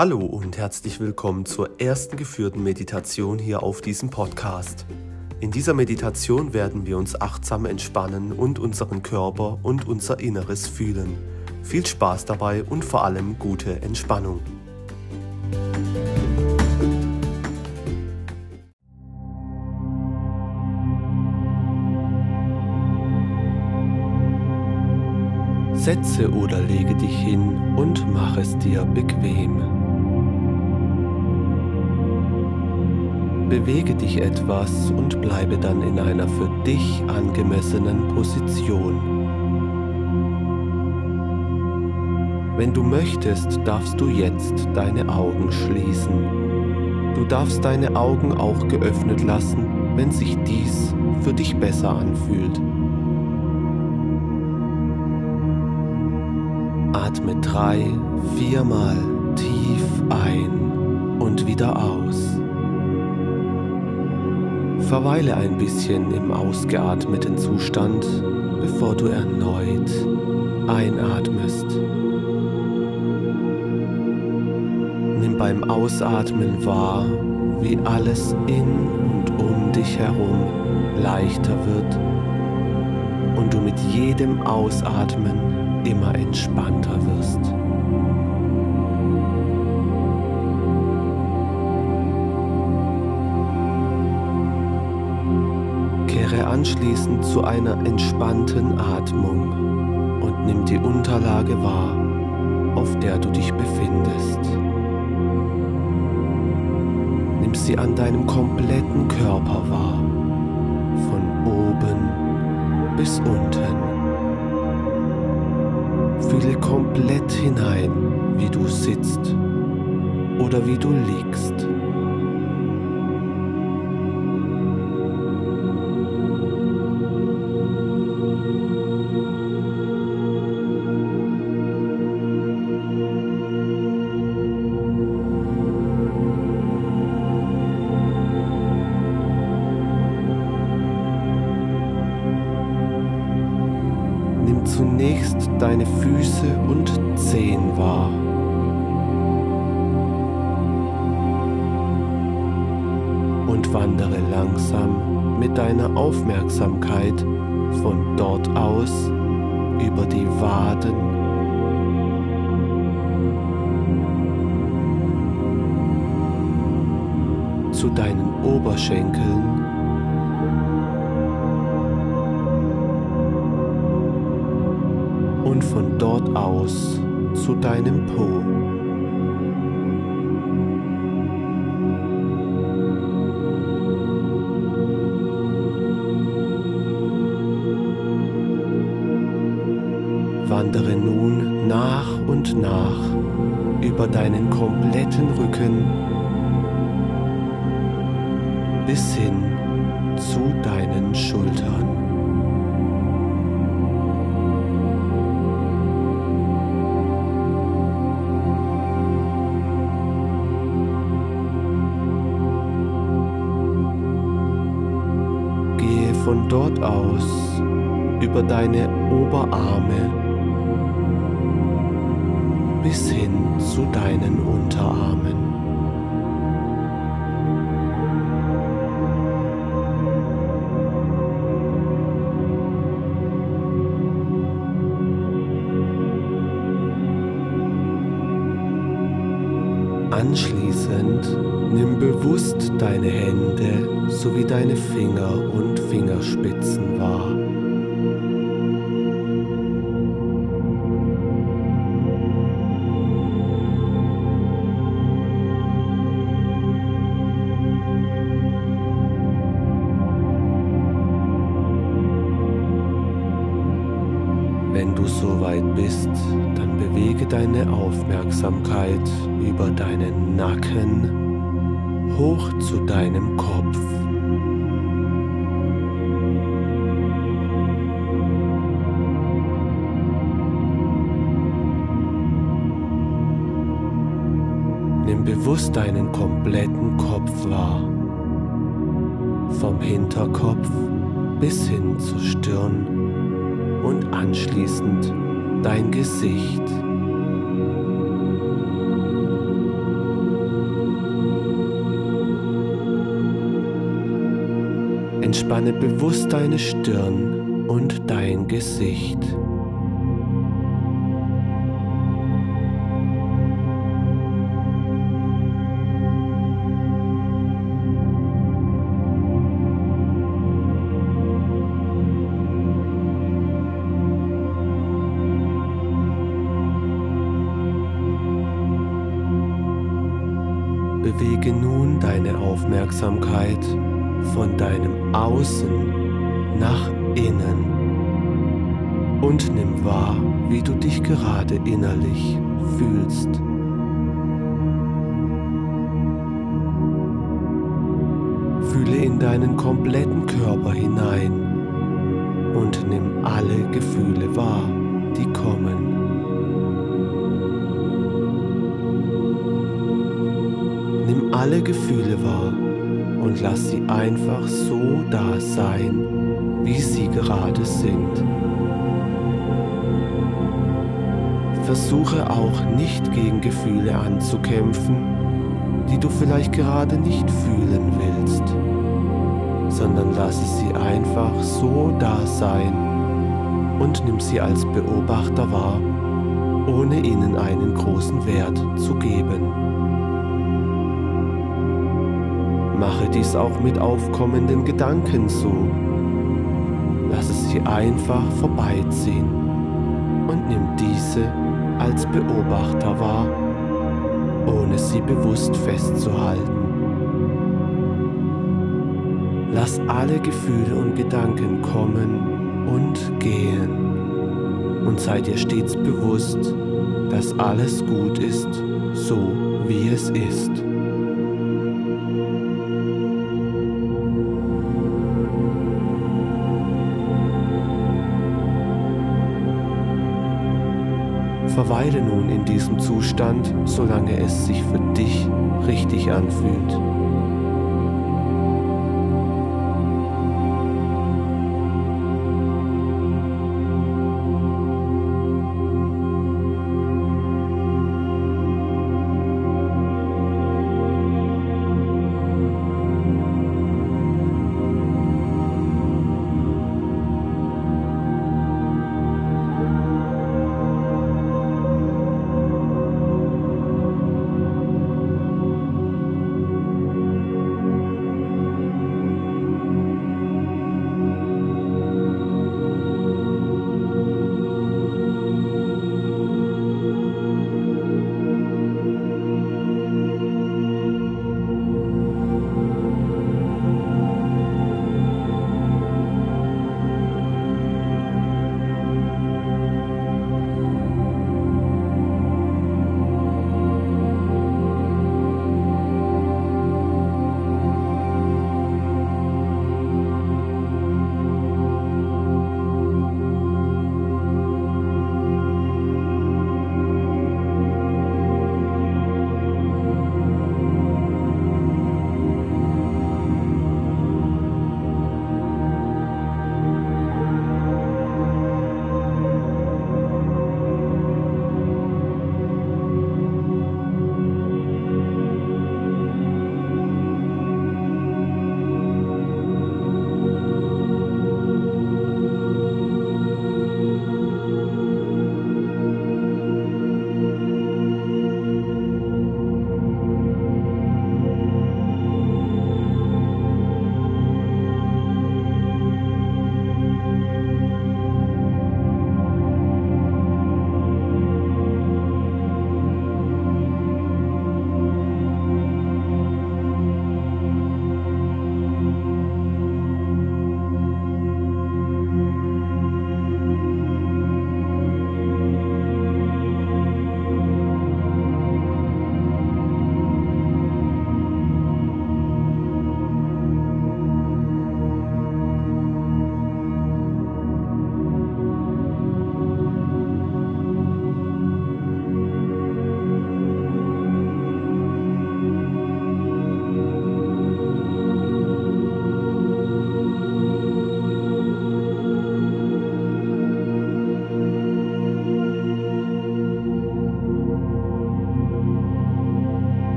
Hallo und herzlich willkommen zur ersten geführten Meditation hier auf diesem Podcast. In dieser Meditation werden wir uns achtsam entspannen und unseren Körper und unser Inneres fühlen. Viel Spaß dabei und vor allem gute Entspannung. Setze oder lege dich hin und mach es dir bequem. Bewege dich etwas und bleibe dann in einer für dich angemessenen Position. Wenn du möchtest, darfst du jetzt deine Augen schließen. Du darfst deine Augen auch geöffnet lassen, wenn sich dies für dich besser anfühlt. Atme drei, viermal tief ein und wieder aus. Verweile ein bisschen im ausgeatmeten Zustand, bevor du erneut einatmest. Nimm beim Ausatmen wahr, wie alles in und um dich herum leichter wird und du mit jedem Ausatmen immer entspannter wirst. Anschließend zu einer entspannten Atmung und nimm die Unterlage wahr, auf der du dich befindest. Nimm sie an deinem kompletten Körper wahr, von oben bis unten. Fühle komplett hinein, wie du sitzt oder wie du liegst. Zunächst deine Füße und Zehen wahr. Und wandere langsam mit deiner Aufmerksamkeit von dort aus über die Waden, zu deinen Oberschenkeln und von dort aus zu deinem Po. Wandere nun nach und nach über deinen kompletten Rücken bis hin zu deinen Schultern. Aus über deine Oberarme bis hin zu deinen Unterarmen. Anschließend nimm bewusst deine Hände sowie deine Finger und Fingerspitzen deine Aufmerksamkeit über deinen Nacken hoch zu deinem Kopf. Nimm bewusst deinen kompletten Kopf wahr, vom Hinterkopf bis hin zur Stirn und anschließend dein Gesicht. Entspanne bewusst deine Stirn und dein Gesicht. Bewege nun deine Aufmerksamkeit von deinem Außen nach innen und nimm wahr, wie du dich gerade innerlich fühlst. Fühle in deinen kompletten Körper hinein und nimm alle Gefühle wahr, die kommen. Nimm alle Gefühle wahr und lass sie einfach so da sein, wie sie gerade sind. Versuche auch nicht gegen Gefühle anzukämpfen, die du vielleicht gerade nicht fühlen willst, sondern lasse sie einfach so da sein und nimm sie als Beobachter wahr, ohne ihnen einen großen Wert zu geben. Mache dies auch mit aufkommenden Gedanken so. Lasse sie einfach vorbeiziehen und nimm diese als Beobachter wahr, ohne sie bewusst festzuhalten. Lass alle Gefühle und Gedanken kommen und gehen und sei dir stets bewusst, dass alles gut ist, so wie es ist. Verweile nun in diesem Zustand, solange es sich für dich richtig anfühlt.